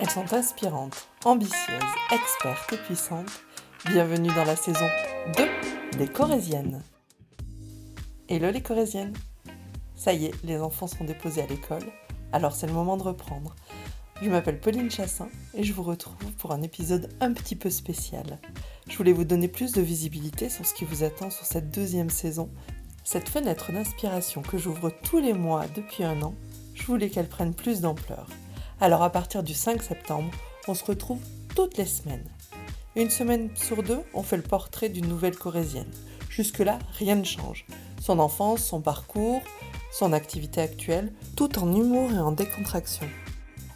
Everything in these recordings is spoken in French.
Elles sont inspirantes, ambitieuses, expertes et puissantes. Bienvenue dans la saison 2 des Corésiennes. Hello les Corésiennes Ça y est, les enfants sont déposés à l'école, alors c'est le moment de reprendre. Je m'appelle Pauline Chassin et je vous retrouve pour un épisode un petit peu spécial. Je voulais vous donner plus de visibilité sur ce qui vous attend sur cette deuxième saison. Cette fenêtre d'inspiration que j'ouvre tous les mois depuis un an, je voulais qu'elle prenne plus d'ampleur. Alors à partir du 5 septembre, on se retrouve toutes les semaines. Une semaine sur deux, on fait le portrait d'une nouvelle corésienne. Jusque-là, rien ne change. Son enfance, son parcours, son activité actuelle, tout en humour et en décontraction.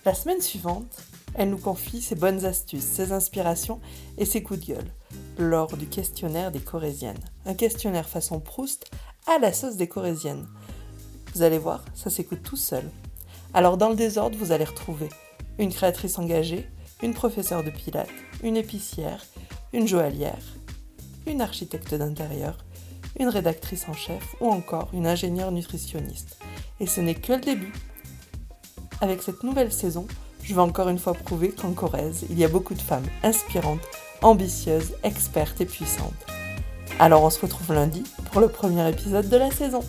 La semaine suivante, elle nous confie ses bonnes astuces, ses inspirations et ses coups de gueule lors du questionnaire des Corésiennes. Un questionnaire façon Proust à la sauce des Corésiennes. Vous allez voir, ça s'écoute tout seul. Alors dans le désordre, vous allez retrouver une créatrice engagée, une professeure de pilates, une épicière, une joaillière, une architecte d'intérieur, une rédactrice en chef ou encore une ingénieure nutritionniste. Et ce n'est que le début. Avec cette nouvelle saison, je vais encore une fois prouver qu'en Corrèze, il y a beaucoup de femmes inspirantes, ambitieuses, expertes et puissantes. Alors on se retrouve lundi pour le premier épisode de la saison.